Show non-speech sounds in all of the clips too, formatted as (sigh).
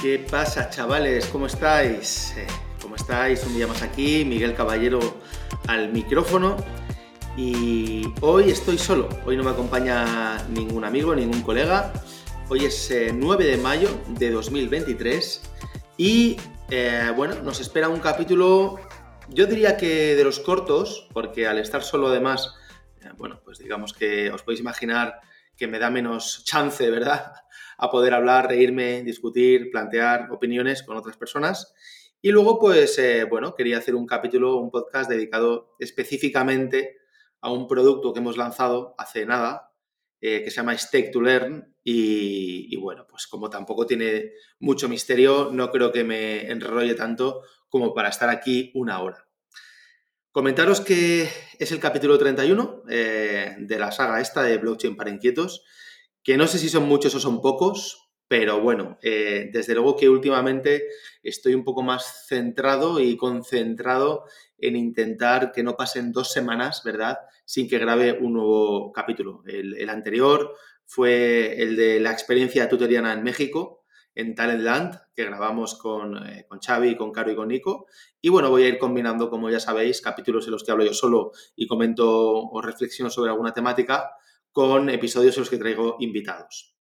¿Qué pasa, chavales? ¿Cómo estáis? Eh, ¿Cómo estáis? Un día más aquí, Miguel Caballero al micrófono. Y hoy estoy solo, hoy no me acompaña ningún amigo, ningún colega. Hoy es 9 eh, de mayo de 2023 y eh, bueno, nos espera un capítulo, yo diría que de los cortos, porque al estar solo además, bueno, pues digamos que os podéis imaginar que me da menos chance, ¿verdad? A poder hablar, reírme, discutir, plantear opiniones con otras personas. Y luego, pues, eh, bueno, quería hacer un capítulo, un podcast dedicado específicamente a un producto que hemos lanzado hace nada, eh, que se llama Stake to Learn. Y, bueno, pues como tampoco tiene mucho misterio, no creo que me enrolle tanto como para estar aquí una hora. Comentaros que es el capítulo 31 eh, de la saga esta de blockchain para inquietos, que no sé si son muchos o son pocos, pero bueno, eh, desde luego que últimamente estoy un poco más centrado y concentrado en intentar que no pasen dos semanas, ¿verdad?, sin que grabe un nuevo capítulo. El, anterior fue el de la experiencia tutoriana en México, en Talentland, que grabamos con, eh, con Xavi, con Caro y con Nico. Y bueno, voy a ir combinando, como ya sabéis, capítulos en los que hablo yo solo y comento o reflexiono sobre alguna temática con episodios en los que traigo invitados.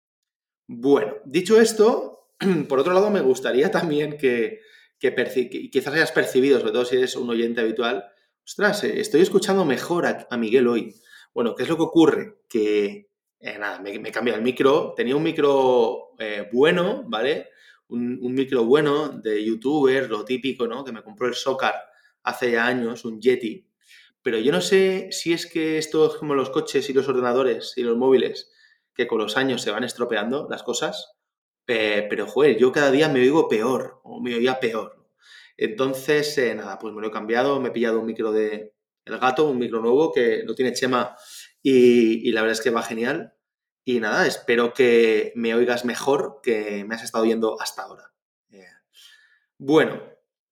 Bueno, dicho esto, (clears throat) por otro lado, me gustaría también que, quizás hayas percibido, sobre todo si eres un oyente habitual, ostras, eh, estoy escuchando mejor a Miguel hoy. Bueno, ¿qué es lo que ocurre? Que eh, nada, me, me cambiado el micro. Tenía un micro eh, bueno, ¿vale? Un, micro bueno de youtuber, lo típico, ¿no? Que me compró el Socar hace ya años, un Yeti. Pero yo no sé si es que esto es como los coches y los ordenadores y los móviles, que con los años se van estropeando las cosas. Eh, pero, joder, yo cada día me oigo peor, o me oía peor. Entonces, nada, pues me lo he cambiado, me he pillado un micro de El Gato, un micro nuevo que lo tiene Chema y, la verdad es que va genial. Y nada, espero que me oigas mejor que me has estado oyendo hasta ahora. Eh, bueno,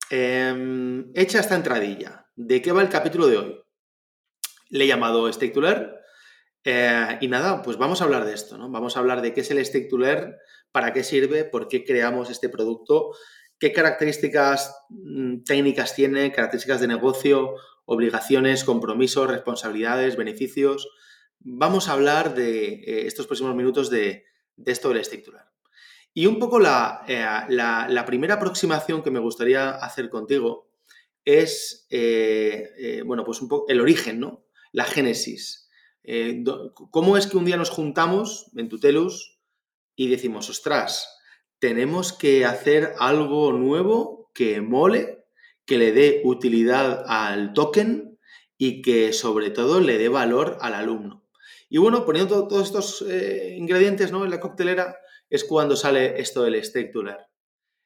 em, hecha esta entradilla, ¿de qué va el capítulo de hoy? Le he llamado Stake to Learn, eh, y nada, pues vamos a hablar de esto, ¿no? Vamos a hablar de qué es el Stake to Learn, para qué sirve, por qué creamos este producto, qué características mm, técnicas tiene, características de negocio, obligaciones, compromisos, responsabilidades, beneficios, vamos a hablar de eh, estos próximos minutos de, esto del stick Y un poco eh, la, primera aproximación que me gustaría hacer contigo es, bueno, pues un poco el origen, ¿no? La génesis. ¿Cómo es que un día nos juntamos en Tutelus y decimos, ostras, tenemos que hacer algo nuevo que mole, que le dé utilidad al token y que sobre todo le dé valor al alumno? Y bueno, poniendo todos estos eh, ingredientes ¿no? en la coctelera es cuando sale esto del stake.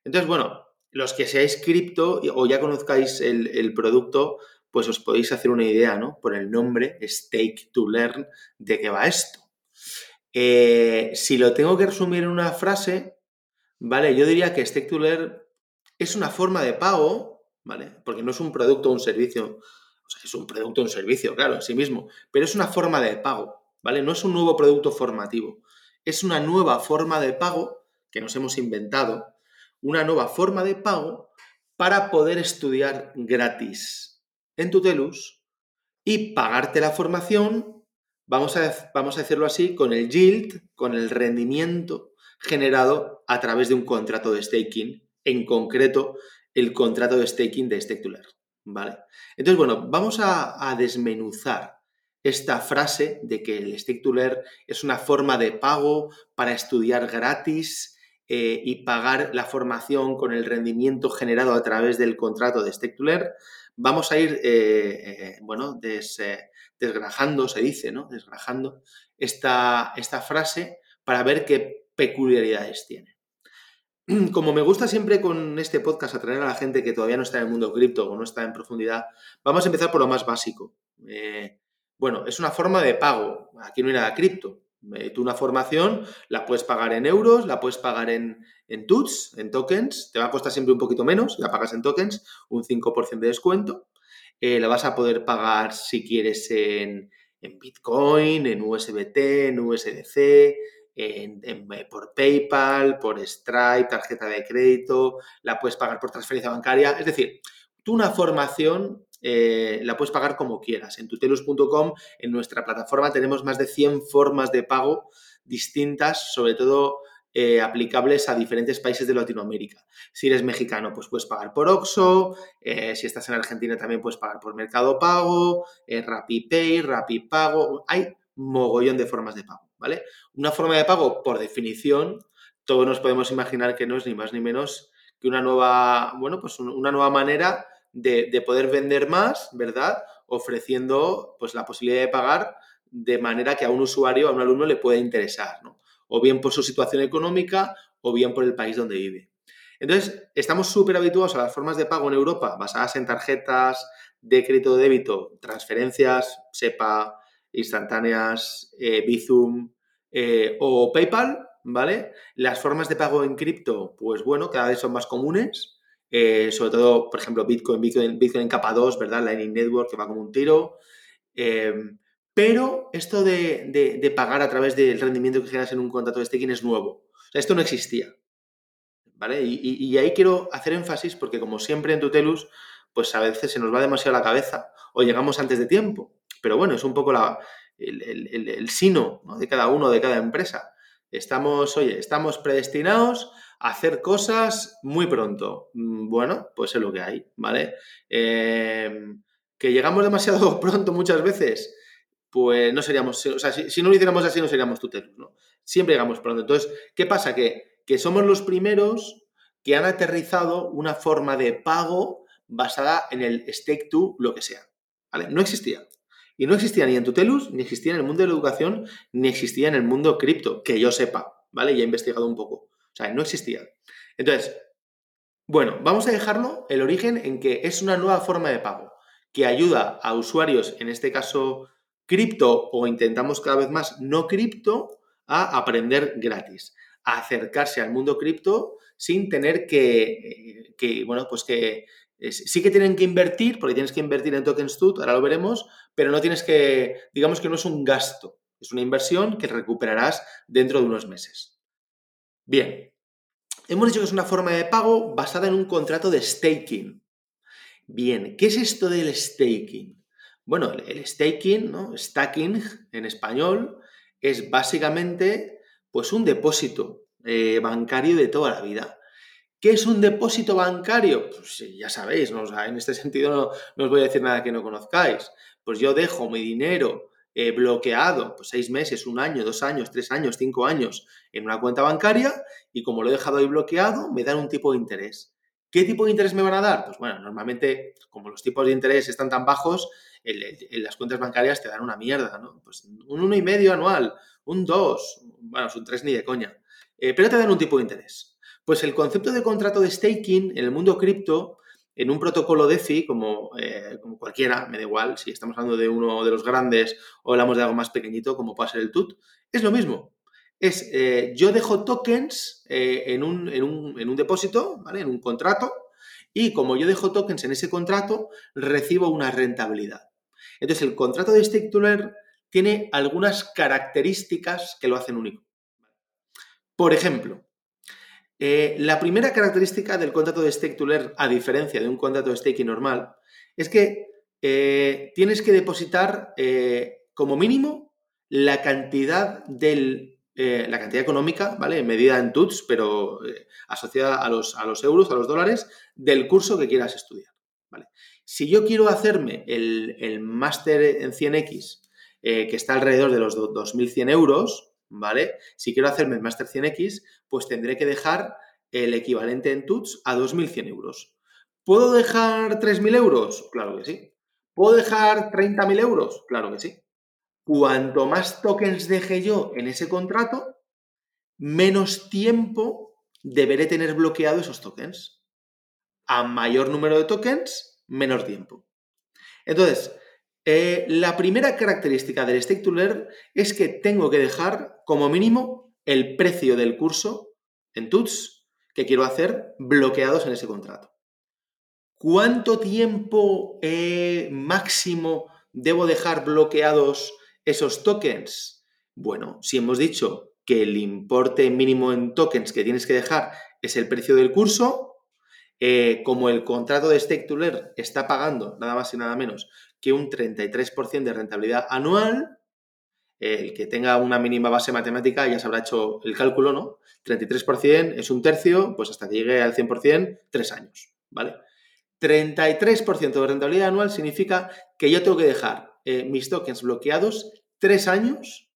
Entonces, bueno, los que seáis cripto o ya conozcáis el, producto, pues os podéis hacer una idea, ¿no? Por el nombre, stake to learn, de qué va esto. Eh, si lo tengo que resumir en una frase, ¿vale? Yo diría que stake to learn es una forma de pago, ¿vale? Porque no es un producto o un servicio, o sea, es un producto o un servicio, claro, en sí mismo, pero es una forma de pago. ¿vale? No es un nuevo producto formativo, es una nueva forma de pago que nos hemos inventado, una nueva forma de pago para poder estudiar gratis en Tutelus y pagarte la formación, vamos a, vamos a decirlo así, con el yield, con el rendimiento generado a través de un contrato de staking, en concreto el contrato de staking de Stake ¿vale? Entonces, bueno, vamos a, desmenuzar esta frase de que el Learn es una forma de pago para estudiar gratis eh, y pagar la formación con el rendimiento generado a través del contrato de Learn, vamos a ir, eh, eh, bueno, desgrajando, se dice, ¿no? Desgrajando esta, esta frase para ver qué peculiaridades tiene. (clears throat) Como me gusta siempre con este podcast atraer a la gente que todavía no está en el mundo cripto o no está en profundidad, vamos a empezar por lo más básico. Bueno, es una forma de pago. Aquí no hay nada cripto. Eh, tú una formación la puedes pagar en euros, la puedes pagar en, en TUTS, en tokens. Te va a costar siempre un poquito menos, la pagas en tokens, un 5% de descuento. Eh, la vas a poder pagar si quieres en, Bitcoin, en USBT, en USDC, por PayPal, por Stripe, tarjeta de crédito, la puedes pagar por transferencia bancaria. Es decir, tú una formación eh, la puedes pagar como quieras. En tutelus.com, en nuestra plataforma, tenemos más de 100 formas de pago distintas, sobre todo eh, aplicables a diferentes países de Latinoamérica. Si eres mexicano, pues puedes pagar por Oxxo, eh, si estás en Argentina también puedes pagar por Mercado Pago, eh, RappiPay, RappiPago, hay mogollón de formas de pago, ¿vale? Una forma de pago, por definición, todos nos podemos imaginar que no es ni más ni menos que una nueva, bueno, pues una nueva manera de, de poder vender más, ¿verdad? Ofreciendo pues la posibilidad de pagar de manera que a un usuario, a un alumno le pueda interesar, ¿no? o bien por su situación económica o bien por el país donde vive. Entonces, estamos súper habituados a las formas de pago en Europa basadas en tarjetas de crédito débito, transferencias, SEPA, instantáneas, eh, Bizum eh, o PayPal, ¿vale? Las formas de pago en cripto, pues bueno, cada vez son más comunes, eh, sobre todo, por ejemplo, Bitcoin, Bitcoin, Bitcoin en capa 2, ¿verdad? Lightning Network que va como un tiro. Pero esto de, pagar a través del rendimiento que generas en un contrato de staking es nuevo. O sea, esto no existía. ¿Vale? Y, ahí quiero hacer énfasis porque, como siempre en Tutelus, pues a veces se nos va demasiado la cabeza o llegamos antes de tiempo. Pero bueno, es un poco el, sino de cada uno, de cada empresa. Estamos, oye, estamos predestinados a hacer cosas muy pronto. Mm, bueno, pues es lo que hay, ¿vale? Eh, que llegamos demasiado (laughs) pronto muchas veces pues no seríamos, o sea, si, no lo hiciéramos así, no seríamos tutelos, ¿no? Siempre llegamos pronto. Entonces, ¿qué pasa? Que, que somos los primeros que han aterrizado una forma de pago basada en el stake to lo que sea. ¿Vale? No existía. Y no existía ni en Tutelus, ni existía en el mundo de la educación, ni existía en el mundo cripto, que yo sepa, ¿vale? Y he investigado un poco. O sea, no existía. Entonces, bueno, vamos a dejarlo el origen en que es una nueva forma de pago que ayuda a usuarios, en este caso cripto o intentamos cada vez más no cripto a aprender gratis, a acercarse al mundo cripto sin tener que, eh, bueno, pues que sí que tienen que invertir, porque tienes que invertir en tokens TUT, ahora lo veremos, pero no tienes que, digamos que no es un gasto, es una inversión que recuperarás dentro de unos meses. Bien, hemos dicho que es una forma de pago basada en un contrato de staking. Bien, ¿qué es esto del staking? Bueno, el staking, ¿no? Stacking en español, es básicamente pues un depósito eh, bancario de toda la vida. ¿Qué es un depósito bancario? Pues ya sabéis, ¿no? en este sentido no, os voy a decir nada que no conozcáis. Pues yo dejo mi dinero eh, bloqueado, pues seis meses, un año, dos años, tres años, cinco años en una cuenta bancaria y como lo he dejado ahí bloqueado, me dan un tipo de interés. ¿Qué tipo de interés me van a dar? Pues bueno, normalmente como los tipos de interés están tan bajos, en, las cuentas bancarias te dan una mierda, ¿no? Pues un 1,5 anual, un 2, bueno, un 3 ni de coña, eh, pero te dan un tipo de interés. Pues el concepto de contrato de staking en el mundo cripto, en un protocolo DeFi, como, eh, como cualquiera, me da igual si estamos hablando de uno de los grandes o hablamos de algo más pequeñito, como puede ser el TUT, es lo mismo. Es, eh, yo dejo tokens en un, en, un, en un depósito, ¿vale? En un contrato, y como yo dejo tokens en ese contrato, recibo una rentabilidad. Entonces, el contrato de stake tiene algunas características que lo hacen único. Por ejemplo, eh, la primera característica del contrato de stake to learn, a diferencia de un contrato de staking normal, es que eh, tienes que depositar eh, como mínimo la cantidad del la cantidad económica, ¿vale? Medida en TUTS, pero asociada a los, a los euros, a los dólares, del curso que quieras estudiar. Si yo quiero hacerme el, máster en 100X, eh, que está alrededor de los 2.100 euros, ¿vale? Si quiero hacerme el máster 100X, pues tendré que dejar el equivalente en TUTS a 2.100 euros. ¿Puedo dejar 3.000 euros? Claro que sí. ¿Puedo dejar 30.000 euros? Claro que sí. Cuanto más tokens deje yo en ese contrato, menos tiempo deberé tener bloqueado esos tokens a mayor número de tokens, menor tiempo. Entonces, eh, la primera característica del Stake to Learn es que tengo que dejar como mínimo el precio del curso en TUTS que quiero hacer bloqueados en ese contrato. ¿Cuánto tiempo eh, máximo debo dejar bloqueados esos tokens? Bueno, si hemos dicho que el importe mínimo en tokens que tienes que dejar es el precio del curso. Eh, como el contrato de Stake to Learn está pagando nada más y nada menos que un 33% de rentabilidad anual, el que tenga una mínima base matemática ya se habrá hecho el cálculo, ¿no? 33% es un tercio, pues hasta que llegue al 100%, tres años, ¿vale? 33% de rentabilidad anual significa que yo tengo que dejar eh, mis tokens bloqueados tres años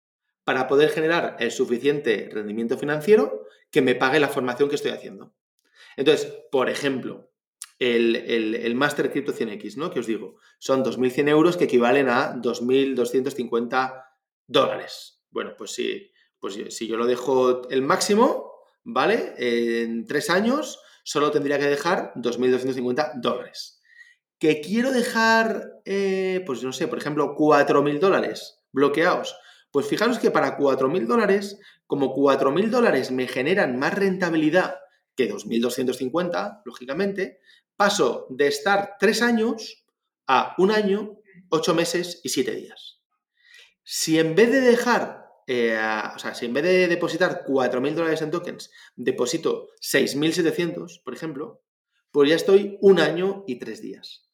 para poder generar el suficiente rendimiento financiero que me pague la formación que estoy haciendo. Entonces, por ejemplo, el, el, Master Crypto 100X, ¿no? Que os digo, son 2.100 euros que equivalen a 2.250 dólares. Bueno, pues si, pues si yo lo dejo el máximo, ¿vale? En tres años solo tendría que dejar 2.250 dólares. ¿Que quiero dejar, eh, pues no sé, por ejemplo, 4.000 dólares bloqueados? Pues fijaros que para 4.000 dólares, como 4.000 dólares me generan más rentabilidad que 2.250, lógicamente, paso de estar tres años a un año, ocho meses y siete días. Si en vez de dejar, eh, o sea, si en vez de depositar 4.000 dólares en tokens, deposito 6.700, por ejemplo, pues ya estoy un año y tres días.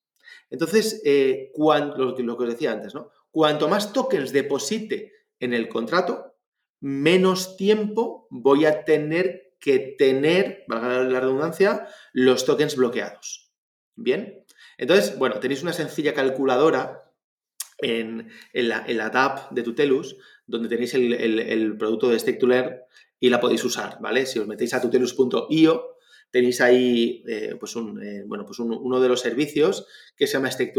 Entonces, eh, lo, que os decía antes, ¿no? Cuanto más tokens deposite en el contrato, menos tiempo voy a tener que tener, valga la redundancia, los tokens bloqueados. Bien, entonces, bueno, tenéis una sencilla calculadora en, la, en la, de Tutelus, donde tenéis el, producto de Stake y la podéis usar, ¿vale? Si os metéis a tutelus.io, tenéis ahí eh, pues, un, eh, bueno, pues uno de los servicios que se llama Stake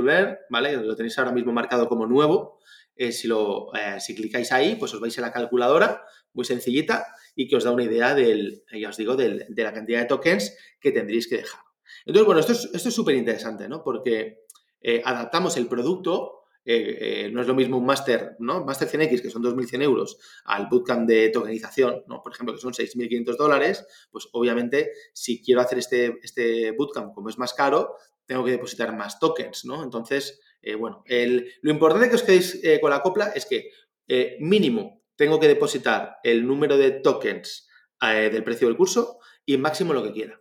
¿vale? Lo tenéis ahora mismo marcado como nuevo. Eh, si, lo, si clicáis ahí, pues os vais a la calculadora, muy sencillita, y que os da una idea del, ya os digo, de la cantidad de tokens que tendréis que dejar. Entonces, bueno, esto es súper interesante, ¿no? Porque adaptamos el producto eh, eh, no es lo mismo un máster, ¿no? Máster 100X, que son 2.100 euros, al bootcamp de tokenización, ¿no? Por ejemplo, que son 6.500 dólares, pues obviamente si quiero hacer este, este bootcamp, como es más caro, tengo que depositar más tokens, ¿no? Entonces, eh, bueno, lo importante que os quedéis con la copla es que mínimo tengo que depositar el número de tokens del precio del curso y máximo lo que quiera.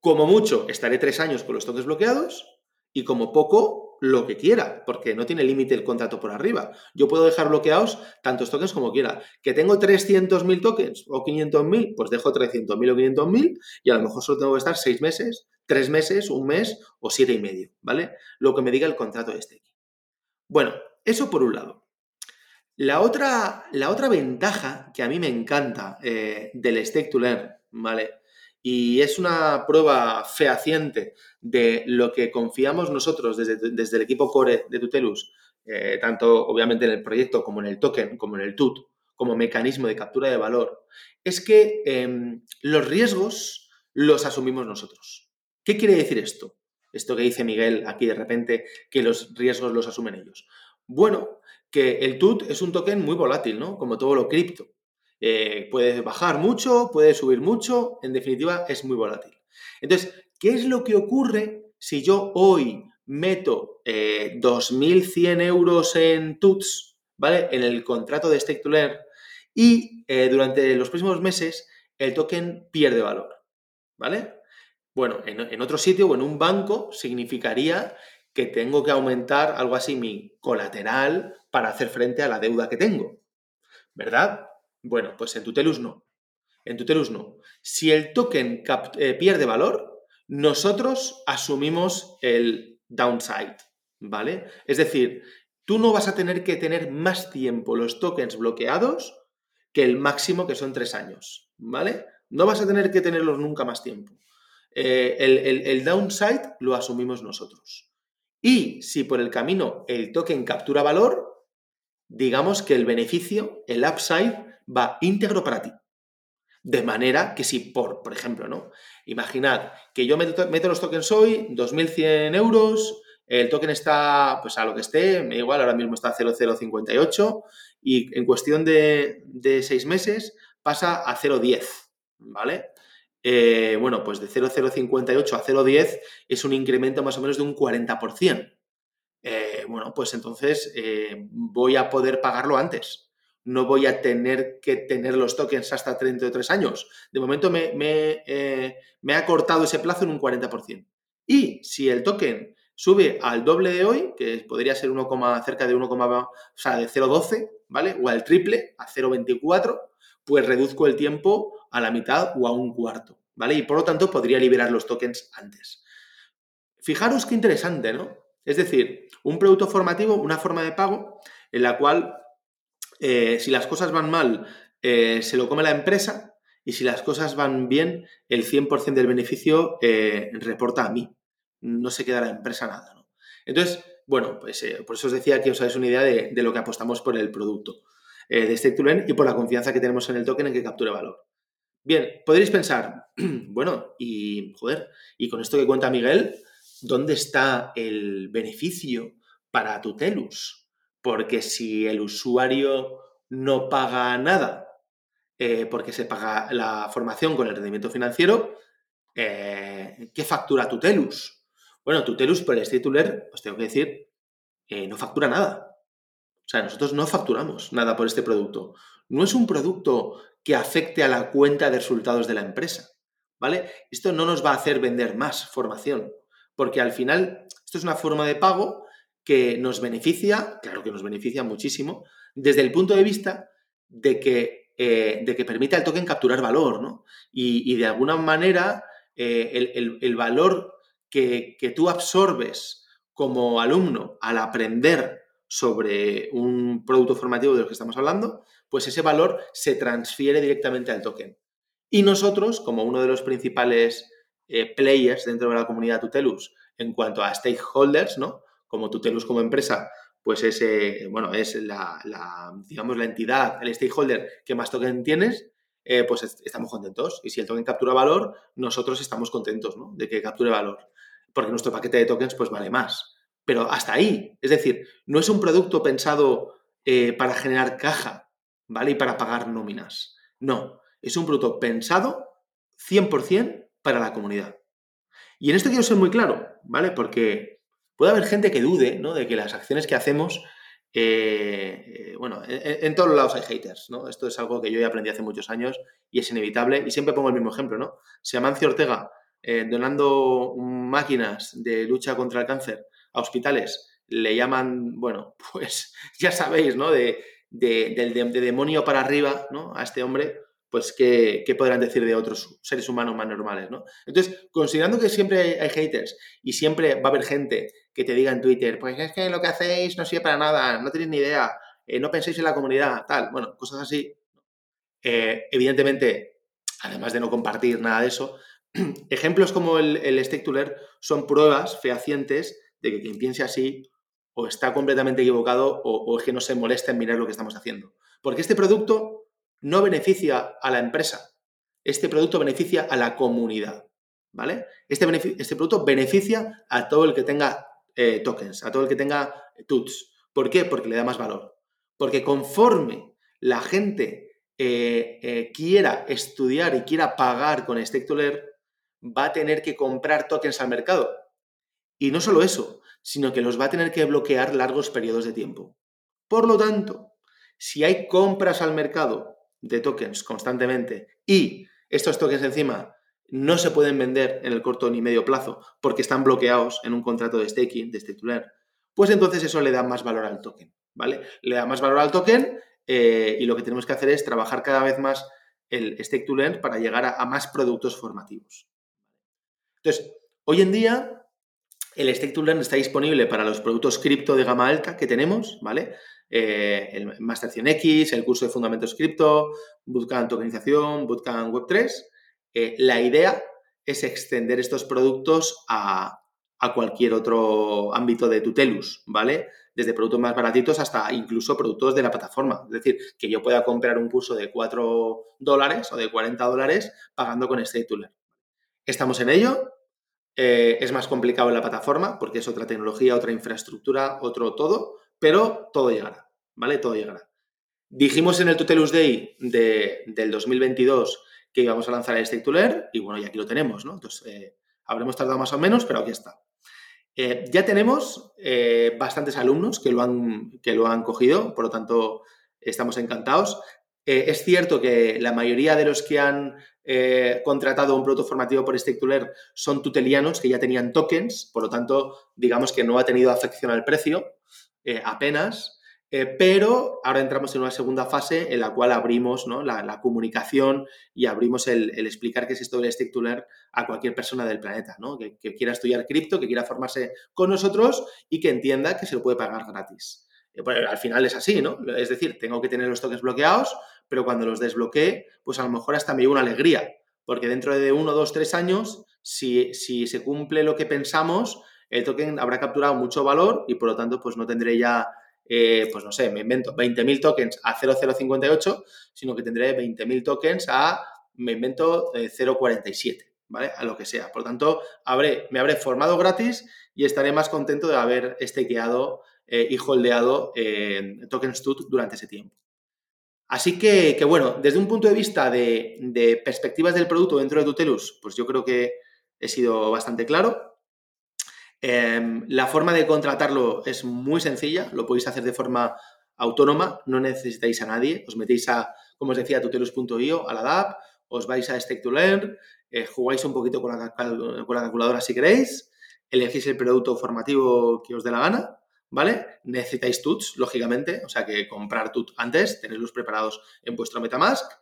Como mucho, estaré tres años con los tokens bloqueados y como poco, lo que quiera, porque no tiene límite el contrato por arriba. Yo puedo dejar bloqueados tantos tokens como quiera. Que tengo 300.000 tokens o 500.000, pues dejo 300.000 o 500.000 y a lo mejor solo tengo que estar 6 meses, 3 meses, un mes o 7 y medio, ¿vale? Lo que me diga el contrato de este. Bueno, eso por un lado. La otra, la otra ventaja que a mí me encanta eh, del Stake to Learn, ¿vale? Y es una prueba fehaciente de lo que confiamos nosotros desde, el equipo core de Tutelus, eh, tanto obviamente en el proyecto como en el token, como en el TUT, como mecanismo de captura de valor, es que em, los riesgos los asumimos nosotros. ¿Qué quiere decir esto? Esto que dice Miguel aquí de repente, que los riesgos los asumen ellos. Bueno, que el TUT es un token muy volátil, ¿no? Como todo lo cripto. Eh, puede bajar mucho, puede subir mucho, en definitiva es muy volátil. Entonces, ¿qué es lo que ocurre si yo hoy meto 2.100 eh, euros en TUTS, ¿vale? En el contrato de Stake to Learn y eh, durante los próximos meses el token pierde valor, ¿vale? Bueno, en, en otro sitio o en un banco significaría que tengo que aumentar algo así mi colateral para hacer frente a la deuda que tengo, ¿verdad? Bueno, pues en Tutelus no. En Tutelus no. Si el token eh, pierde valor, nosotros asumimos el downside, ¿vale? Es decir, tú no vas a tener que tener más tiempo los tokens bloqueados que el máximo que son tres años, ¿vale? No vas a tener que tenerlos nunca más tiempo. Eh, el downside lo asumimos nosotros. Y si por el camino el token captura valor, digamos que el beneficio, el upside, va íntegro para ti. De manera que si, por, por ejemplo, ¿no? Imaginad que yo meto, los tokens hoy, 2.100 euros, el token está, pues a lo que esté, me igual, ahora mismo está a 0,058 y en cuestión de, de seis meses pasa a 0,10, ¿vale? Eh, bueno, pues de 0,058 a 0,10 es un incremento más o menos de un 40%. Eh, bueno, pues entonces eh, voy a poder pagarlo antes no voy a tener que tener los tokens hasta 33 años. De momento me, eh, me ha cortado ese plazo en un 40%. Y si el token sube al doble de hoy, que podría ser 1, cerca de 1, o sea, de 0,12, ¿vale? O al triple, a 0,24, pues reduzco el tiempo a la mitad o a un cuarto, ¿vale? Y por lo tanto podría liberar los tokens antes. Fijaros qué interesante, ¿no? Es decir, un producto formativo, una forma de pago en la cual eh, si las cosas van mal, eh, se lo come la empresa y si las cosas van bien, el 100% del beneficio eh, reporta a mí. No se queda la empresa nada. ¿no? Entonces, bueno, pues por eso os decía que os hagáis una idea de, lo que apostamos por el producto de Stake y por la confianza que tenemos en el token en que capture valor. Bien, podréis pensar, (clears throat) bueno, y joder, y con esto que cuenta Miguel, ¿dónde está el beneficio para Tutelus? Porque si el usuario no paga nada eh, porque se paga la formación con el rendimiento financiero, eh, ¿qué factura Tutelus? Bueno, Tutelus por el titular, os tengo que decir, eh, no factura nada. O sea, nosotros no facturamos nada por este producto. No es un producto que afecte a la cuenta de resultados de la empresa. ¿Vale? Esto no nos va a hacer vender más formación, porque al final esto es una forma de pago que nos beneficia, claro que nos beneficia muchísimo, desde el punto de vista de que, eh, de que permite al token capturar valor, ¿no? Y, de alguna manera eh, el, valor que, tú absorbes como alumno al aprender sobre un producto formativo de lo que estamos hablando, pues ese valor se transfiere directamente al token. Y nosotros, como uno de los principales eh, players dentro de la comunidad Tutelus en cuanto a stakeholders, ¿no? Como Tutelus como empresa, pues es, bueno, es la, digamos, la entidad, el stakeholder que más token tienes, eh, pues estamos contentos. Y si el token captura valor, nosotros estamos contentos ¿no? de que capture valor, porque nuestro paquete de tokens pues vale más. Pero hasta ahí, es decir, no es un producto pensado eh, para generar caja, ¿vale? Y para pagar nóminas. No, es un producto pensado 100% para la comunidad. Y en esto quiero ser muy claro, ¿vale? Porque puede haber gente que dude ¿no? de que las acciones que hacemos, eh, eh, bueno, en, todos lados hay haters, ¿no? Esto es algo que yo ya aprendí hace muchos años y es inevitable y siempre pongo el mismo ejemplo, ¿no? Si Amancio Ortega, eh, donando máquinas de lucha contra el cáncer a hospitales, le llaman, bueno, (laughs) pues ya sabéis, ¿no? De, de demonio para arriba, ¿no? A este hombre, pues ¿qué, podrán decir de otros seres humanos más normales, ¿no? Entonces, considerando que siempre hay, haters y siempre va a haber gente que te diga en Twitter, pues es que lo que hacéis no sirve para nada, no tenéis ni idea, eh, no penséis en la comunidad, tal, bueno, cosas así. Eh, evidentemente, además de no compartir nada de eso, (clears throat) ejemplos como el, el Stake son pruebas fehacientes de que quien piense así o está completamente equivocado o, o es que no se molesta en mirar lo que estamos haciendo. Porque este producto no beneficia a la empresa. Este producto beneficia a la comunidad. ¿Vale? Este, este producto beneficia a todo el que tenga eh, tokens, a todo el que tenga tuts. ¿Por qué? Porque le da más valor. Porque conforme la gente eh, eh, quiera estudiar y quiera pagar con Stake va a tener que comprar tokens al mercado. Y no solo eso, sino que los va a tener que bloquear largos periodos de tiempo. Por lo tanto, si hay compras al mercado de tokens constantemente y estos tokens encima no se pueden vender en el corto ni medio plazo porque están bloqueados en un contrato de staking, de titular, pues entonces eso le da más valor al token, ¿vale? Le da más valor al token eh, y lo que tenemos que hacer es trabajar cada vez más el stake to learn para llegar a, más productos formativos. Entonces, hoy en día el stake to learn está disponible para los productos cripto de gama alta que tenemos, ¿vale? Eh, el Master 100X, el curso de Fundamentos Cripto, Bootcamp Tokenización, Bootcamp Web3. Eh, la idea es extender estos productos a, cualquier otro ámbito de Tutelus, ¿vale? Desde productos más baratitos hasta incluso productos de la plataforma. Es decir, que yo pueda comprar un curso de 4 dólares o de 40 dólares pagando con este Estamos en ello. Eh, es más complicado en la plataforma porque es otra tecnología, otra infraestructura, otro todo, pero todo llegará. ¿Vale? Todo llegará. Dijimos en el Tutelus Day del 2022 que íbamos a lanzar el Stake y bueno, ya aquí lo tenemos, ¿no? Entonces, eh, habremos tardado más o menos, pero aquí está. Eh, ya tenemos eh, bastantes alumnos que lo, han, que lo han cogido, por lo tanto, estamos encantados. Es cierto que la mayoría de los que han contratado un producto formativo por Stake son tutelianos que ya tenían tokens, por lo tanto, digamos que no ha tenido afección al precio eh, pero ahora entramos en una segunda fase en la cual abrimos la, comunicación y abrimos el, explicar qué es esto del Stake a cualquier persona del planeta, que, quiera estudiar cripto, que quiera formarse con nosotros y que entienda que se lo puede pagar gratis. Pues, al final es así, ¿no? Es decir, tengo que tener los tokens bloqueados, pero cuando los desbloquee, pues a lo mejor hasta me llevo una alegría, porque dentro de uno, dos, tres años, si, si se cumple lo que pensamos, el token habrá capturado mucho valor y por lo tanto, pues no tendré ya, eh, pues no sé, me invento 20.000 tokens a 0,058, sino que tendré 20.000 tokens a, me invento, 0,47, eh, ¿vale? A lo que sea. Por tanto, habré, me habré formado gratis y estaré más contento de haber estakeado eh, y holdeado tokens TUT durante ese tiempo. Así que, bueno, desde un punto de vista de, perspectivas del producto dentro de Tutelus, pues yo creo que he sido bastante claro. Em, la forma de contratarlo es muy sencilla, lo podéis hacer de forma autónoma, no necesitáis a nadie, os metéis a, como os decía, tutelus.io, a la DAP, os vais a Stake to Learn, eh, jugáis un poquito con la, calculadora si queréis, elegís el producto formativo que os dé la gana ¿vale? Necesitáis tuts, lógicamente, o sea que comprar tut antes, tenerlos preparados en vuestro Metamask.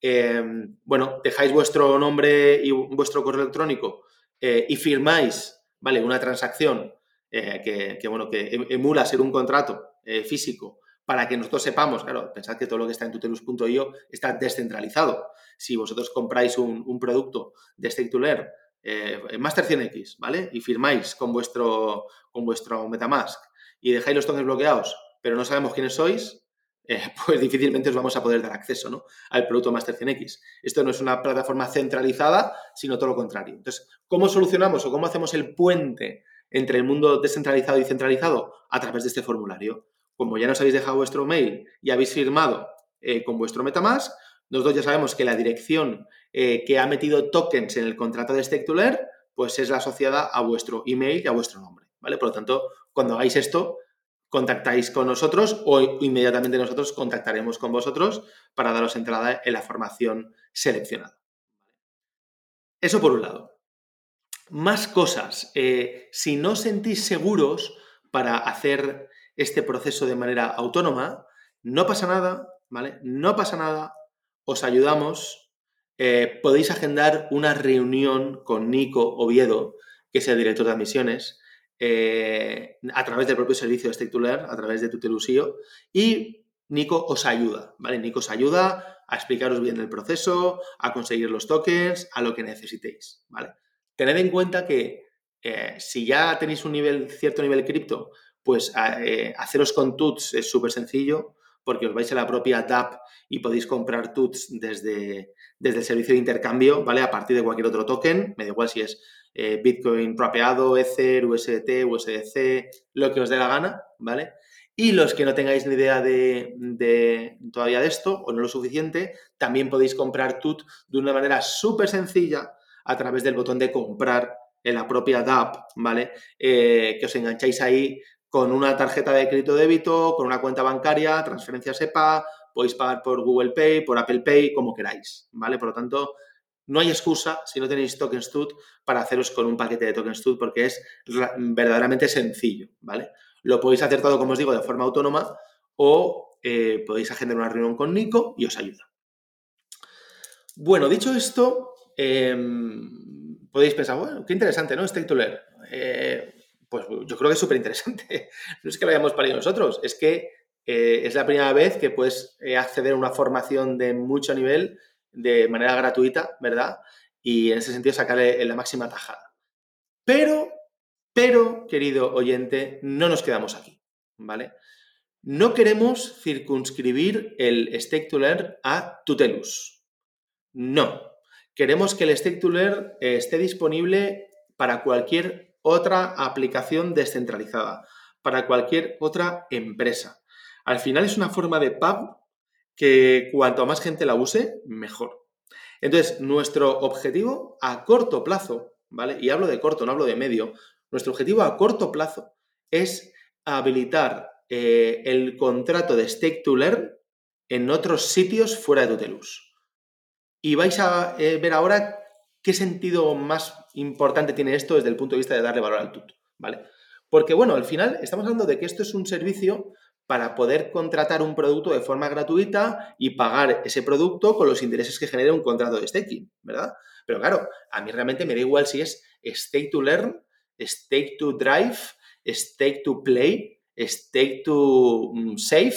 Em, bueno, dejáis vuestro nombre y vuestro correo electrónico eh, y firmáis, ¿vale? Una transacción eh, que, bueno, que em, emula ser un contrato eh, físico para que nosotros sepamos, claro, pensad que todo lo que está en tutelus.io está descentralizado. Si vosotros compráis un, producto de Stake to Learn, Master 100X, ¿vale? Y firmáis con vuestro, con vuestro Metamask y dejáis los tokens bloqueados, pero no sabemos quiénes sois, eh, (laughs) pues difícilmente os vamos a poder dar acceso ¿no? al producto Master 100X. Esto no es una plataforma centralizada, sino todo lo contrario. Entonces, ¿cómo solucionamos o cómo hacemos el puente entre el mundo descentralizado y centralizado? A través de este formulario. Como ya nos habéis dejado vuestro mail y habéis firmado eh, con vuestro Metamask, nosotros ya sabemos que la dirección eh, que ha metido tokens en el contrato de Stake pues es la asociada a vuestro email y a vuestro nombre. ¿vale? Por lo tanto, cuando hagáis esto, contactáis con nosotros o inmediatamente nosotros contactaremos con vosotros para daros entrada en la formación seleccionada. Eso por un lado. Más cosas. Eh, si no sentís seguros para hacer este proceso de manera autónoma, no pasa nada, ¿vale? No pasa nada, os ayudamos. Eh, podéis agendar una reunión con Nico Oviedo, que es el director de admisiones, eh, a través del propio servicio de Stake a través de Tutelusio, y Nico os ayuda, ¿vale? Nico os ayuda a explicaros bien el proceso, a conseguir los tokens, a lo que necesitéis, ¿vale? Tened en cuenta que eh, si ya tenéis un nivel, cierto nivel cripto, pues eh, haceros con TUTS es súper sencillo, porque os vais a la propia DAP y podéis comprar TUTS desde, desde el servicio de intercambio, ¿vale? A partir de cualquier otro token, me da igual si es eh, Bitcoin propeado, Ether, USDT, USDC, lo que os dé la gana, ¿vale? Y los que no tengáis ni idea de, todavía de esto o no lo suficiente, también podéis comprar TUT de una manera súper sencilla a través del botón de comprar en la propia DAP, ¿vale? Eh, que os engancháis ahí con una tarjeta de crédito débito, con una cuenta bancaria, transferencia SEPA, podéis pagar por Google Pay, por Apple Pay, como queráis, ¿vale? Por lo tanto, no hay excusa si no tenéis tokens TUT para haceros con un paquete de tokens TUT porque es verdaderamente sencillo, ¿vale? Lo podéis hacer todo, como os digo, de forma autónoma o eh, podéis agendar una reunión con Nico y os ayuda. Bueno, dicho esto, em, podéis pensar, bueno, qué interesante, ¿no? Stake to. Eh, pues yo creo que es súper interesante. (laughs) No es que lo hayamos parido nosotros, es que eh, es la primera vez que puedes acceder a una formación de mucho nivel de manera gratuita, ¿verdad? Y en ese sentido sacarle la máxima tajada. Pero, pero, querido oyente, no nos quedamos aquí, ¿vale? No queremos circunscribir el Stake to Learn a Tutelus. No. Queremos que el Stake to Learn esté disponible para cualquier otra aplicación descentralizada, para cualquier otra empresa. Al final es una forma de pago que cuanto más gente la use, mejor. Entonces, nuestro objetivo a corto plazo, ¿vale? Y hablo de corto, no hablo de medio. Nuestro objetivo a corto plazo es habilitar eh, el contrato de Stake to Learn en otros sitios fuera de Tutelus. Y vais a eh, ver ahora qué sentido más importante tiene esto desde el punto de vista de darle valor al TUT, ¿vale? Porque, bueno, al final estamos hablando de que esto es un servicio para poder contratar un producto de forma gratuita y pagar ese producto con los intereses que genere un contrato de staking, ¿verdad? Pero claro, a mí realmente me da igual si es stake to learn, stake to drive, stake to play, stake to mm, save,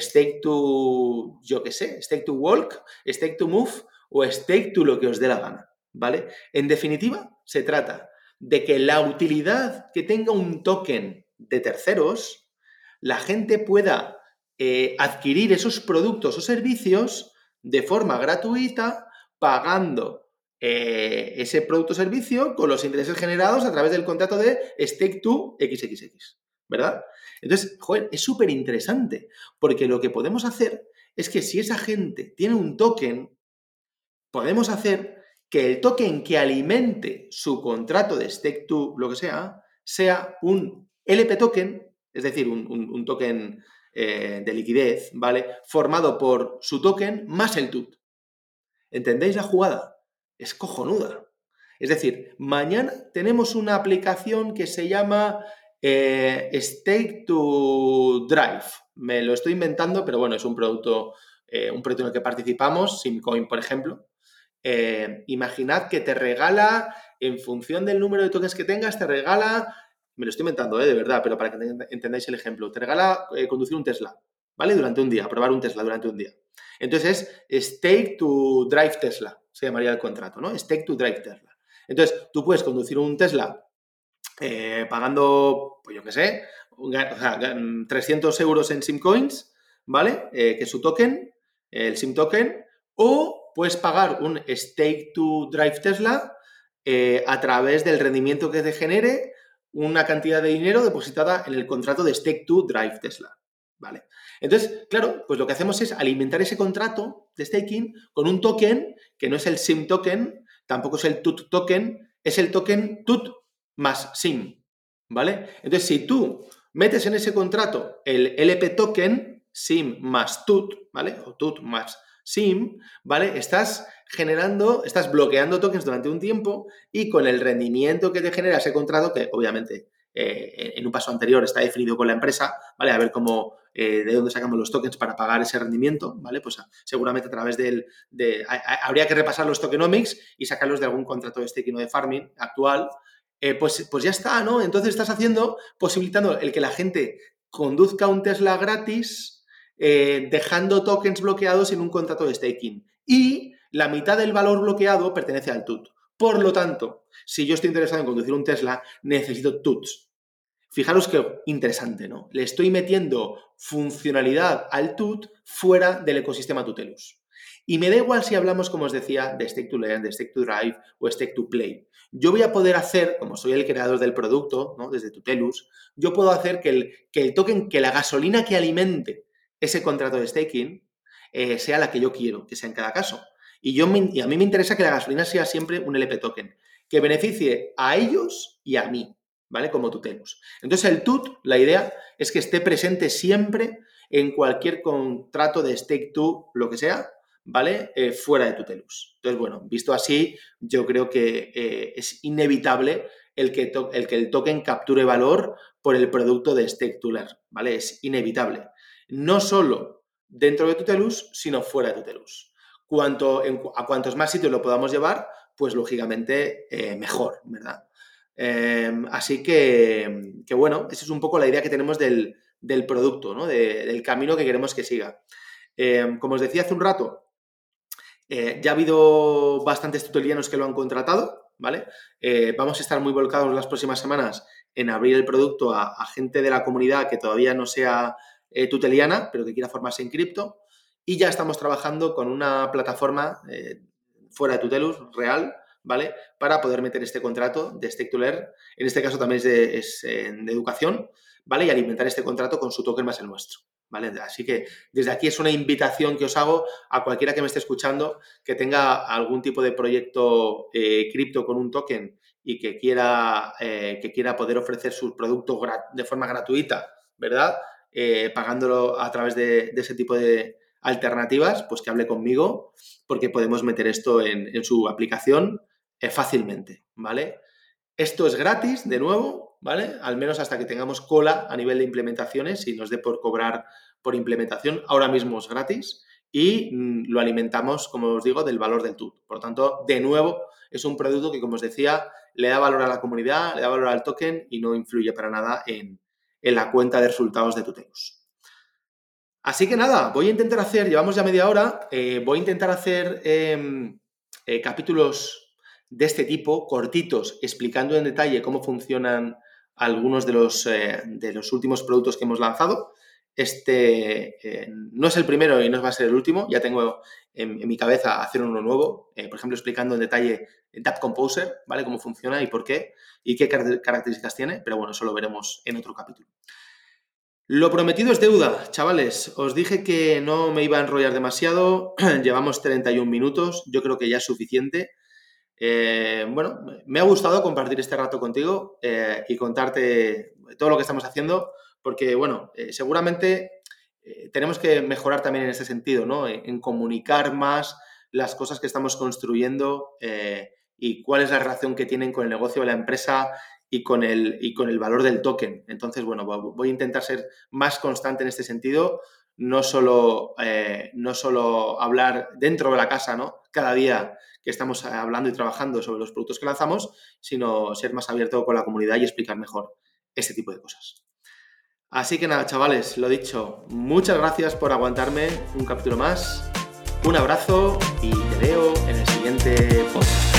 stake to, yo qué sé, stake to walk, stake to move o stake to lo que os dé la gana, ¿vale? En definitiva, se trata de que la utilidad que tenga un token de terceros, la gente pueda eh, adquirir esos productos o servicios de forma gratuita, pagando eh, ese producto o servicio con los intereses generados a través del contrato de stake to XXX, ¿verdad? Entonces, joder, es súper interesante, porque lo que podemos hacer es que si esa gente tiene un token, podemos hacer que el token que alimente su contrato de stake to lo que sea, sea un LP token es decir, un, token eh, de liquidez, ¿vale? Formado por su token más el TUT. ¿Entendéis la jugada? Es cojonuda. Es decir, mañana tenemos una aplicación que se llama eh, Stake to Drive. Me lo estoy inventando, pero bueno, es un producto, eh, un producto en el que participamos, Simcoin, por ejemplo. imaginad que te regala, en función del número de tokens que tengas, te regala me lo estoy inventando, ¿eh? de verdad, pero para que entendáis el ejemplo, te regala eh, conducir un Tesla, ¿vale? Durante un día, probar un Tesla durante un día. Entonces es Stake to Drive Tesla, se llamaría el contrato, ¿no? Stake to Drive Tesla. Entonces, tú puedes conducir un Tesla eh, pagando, pues yo qué sé, o sea, 300 euros en SimCoins, ¿vale? que es su token, el SIM token, o puedes pagar un Stake to Drive Tesla a través del rendimiento que te genere una cantidad de dinero depositada en el contrato de Stake to Drive Tesla. ¿Vale? Entonces, claro, pues lo que hacemos es alimentar ese contrato de staking con un token que no es el SIM token, tampoco es el TUT token, es el token TUT más SIM. ¿Vale? Entonces, si tú metes en ese contrato el LP token, SIM más TUT, ¿vale? O TUT más SIM, ¿vale? Estás generando, estás bloqueando tokens durante un tiempo y con el rendimiento que te genera ese contrato, que obviamente eh, en un paso anterior está definido con la empresa, ¿vale? A ver cómo, eh, de dónde sacamos los tokens para pagar ese rendimiento, ¿vale? Pues ah, seguramente a través del, de, habría que repasar los tokenomics y sacarlos de algún contrato de staking o de farming actual, eh, pues, pues ya está, ¿no? Entonces estás haciendo, posibilitando el que la gente conduzca un Tesla gratis, dejando tokens bloqueados en un contrato de staking. Y la mitad del valor bloqueado pertenece al TUT. Por lo tanto, si yo estoy interesado en conducir un Tesla, necesito TUTs. Fijaros qué interesante, ¿no? Le estoy metiendo funcionalidad al TUT fuera del ecosistema Tutelus. Y me da igual si hablamos, como os decía, de Stake to Learn, de Stake to Drive o Stake to Play. Yo voy a poder hacer, como soy el creador del producto, ¿no? desde Tutelus, yo puedo hacer que el, que el token, que la gasolina que alimente ese contrato de staking, eh, sea la que yo quiero, que sea en cada caso. Y, yo y a mí me interesa que la gasolina sea siempre un LP token, que beneficie a ellos y a mí, ¿vale? Como tutelus. Entonces el TUT, la idea es que esté presente siempre en cualquier contrato de stake to, lo que sea, ¿vale? Eh, fuera de tutelus. Entonces, bueno, visto así, yo creo que eh, es inevitable el que, el que el token capture valor por el producto de stake to ¿vale? Es inevitable. No solo dentro de tutelus, sino fuera de tutelus cuanto, a cuantos más sitios lo podamos llevar, pues lógicamente eh, mejor, ¿verdad? Em, así que, bueno, esa es un poco la idea que tenemos del, producto, ¿no? del camino que queremos que siga. Em, como os decía hace un rato, eh, ya ha habido bastantes tutelianos que lo han contratado, ¿vale? Eh, vamos a estar muy volcados las próximas semanas en abrir el producto a gente de la comunidad que todavía no sea tuteliana, pero que quiera formarse en cripto y ya estamos trabajando con una plataforma eh, fuera de Tutelus, real, ¿vale? Para poder meter este contrato de Stake to. En este caso también es, de, educación, ¿vale? Y alimentar este contrato con su token más el nuestro, ¿vale? Así que desde aquí es una invitación que os hago a cualquiera que me esté escuchando que tenga algún tipo de proyecto eh, cripto con un token y que quiera, eh, que quiera poder ofrecer su producto de forma gratuita, ¿verdad? Pagándolo a través de ese tipo de, alternativas, pues que hable conmigo, porque podemos meter esto en, su aplicación eh, fácilmente, ¿vale? Esto es gratis, de nuevo, ¿vale? Al menos hasta que tengamos cola a nivel de implementaciones y nos dé por cobrar por implementación. Ahora mismo es gratis y mm, lo alimentamos, como os digo, del valor del TUT. Por tanto, de nuevo, es un producto que, como os decía, le da valor a la comunidad, le da valor al token y no influye para nada en, la cuenta de resultados de Tuteus. Así que nada, voy a intentar hacer, llevamos ya media hora, eh, voy a intentar hacer em, eh, capítulos de este tipo, cortitos, explicando en detalle cómo funcionan algunos de los, eh, de los últimos productos que hemos lanzado. Este no es el primero y no va a ser el último, ya tengo en, mi cabeza hacer uno nuevo, por ejemplo, explicando en detalle DAP Composer, ¿vale? Cómo funciona y por qué y qué características tiene, pero bueno, eso lo veremos en otro capítulo. Lo prometido es deuda, chavales. Os dije que no me iba a enrollar demasiado. (clears throat) Llevamos 31 minutos. Yo creo que ya es suficiente. Eh, bueno, me ha gustado compartir este rato contigo eh, y contarte todo lo que estamos haciendo, porque, bueno, eh, seguramente tenemos que mejorar también en este sentido, ¿no? En, comunicar más las cosas que estamos construyendo y cuál es la relación que tienen con el negocio de la empresa y con el, y con el valor del token. Entonces, bueno, voy a intentar ser más constante en este sentido, no solo, eh, no solo hablar dentro de la casa, ¿no? Cada día que estamos hablando y trabajando sobre los productos que lanzamos, sino ser más abierto con la comunidad y explicar mejor este tipo de cosas. Así que nada, chavales, lo dicho, muchas gracias por aguantarme un capítulo más. Un abrazo y te veo en el siguiente podcast.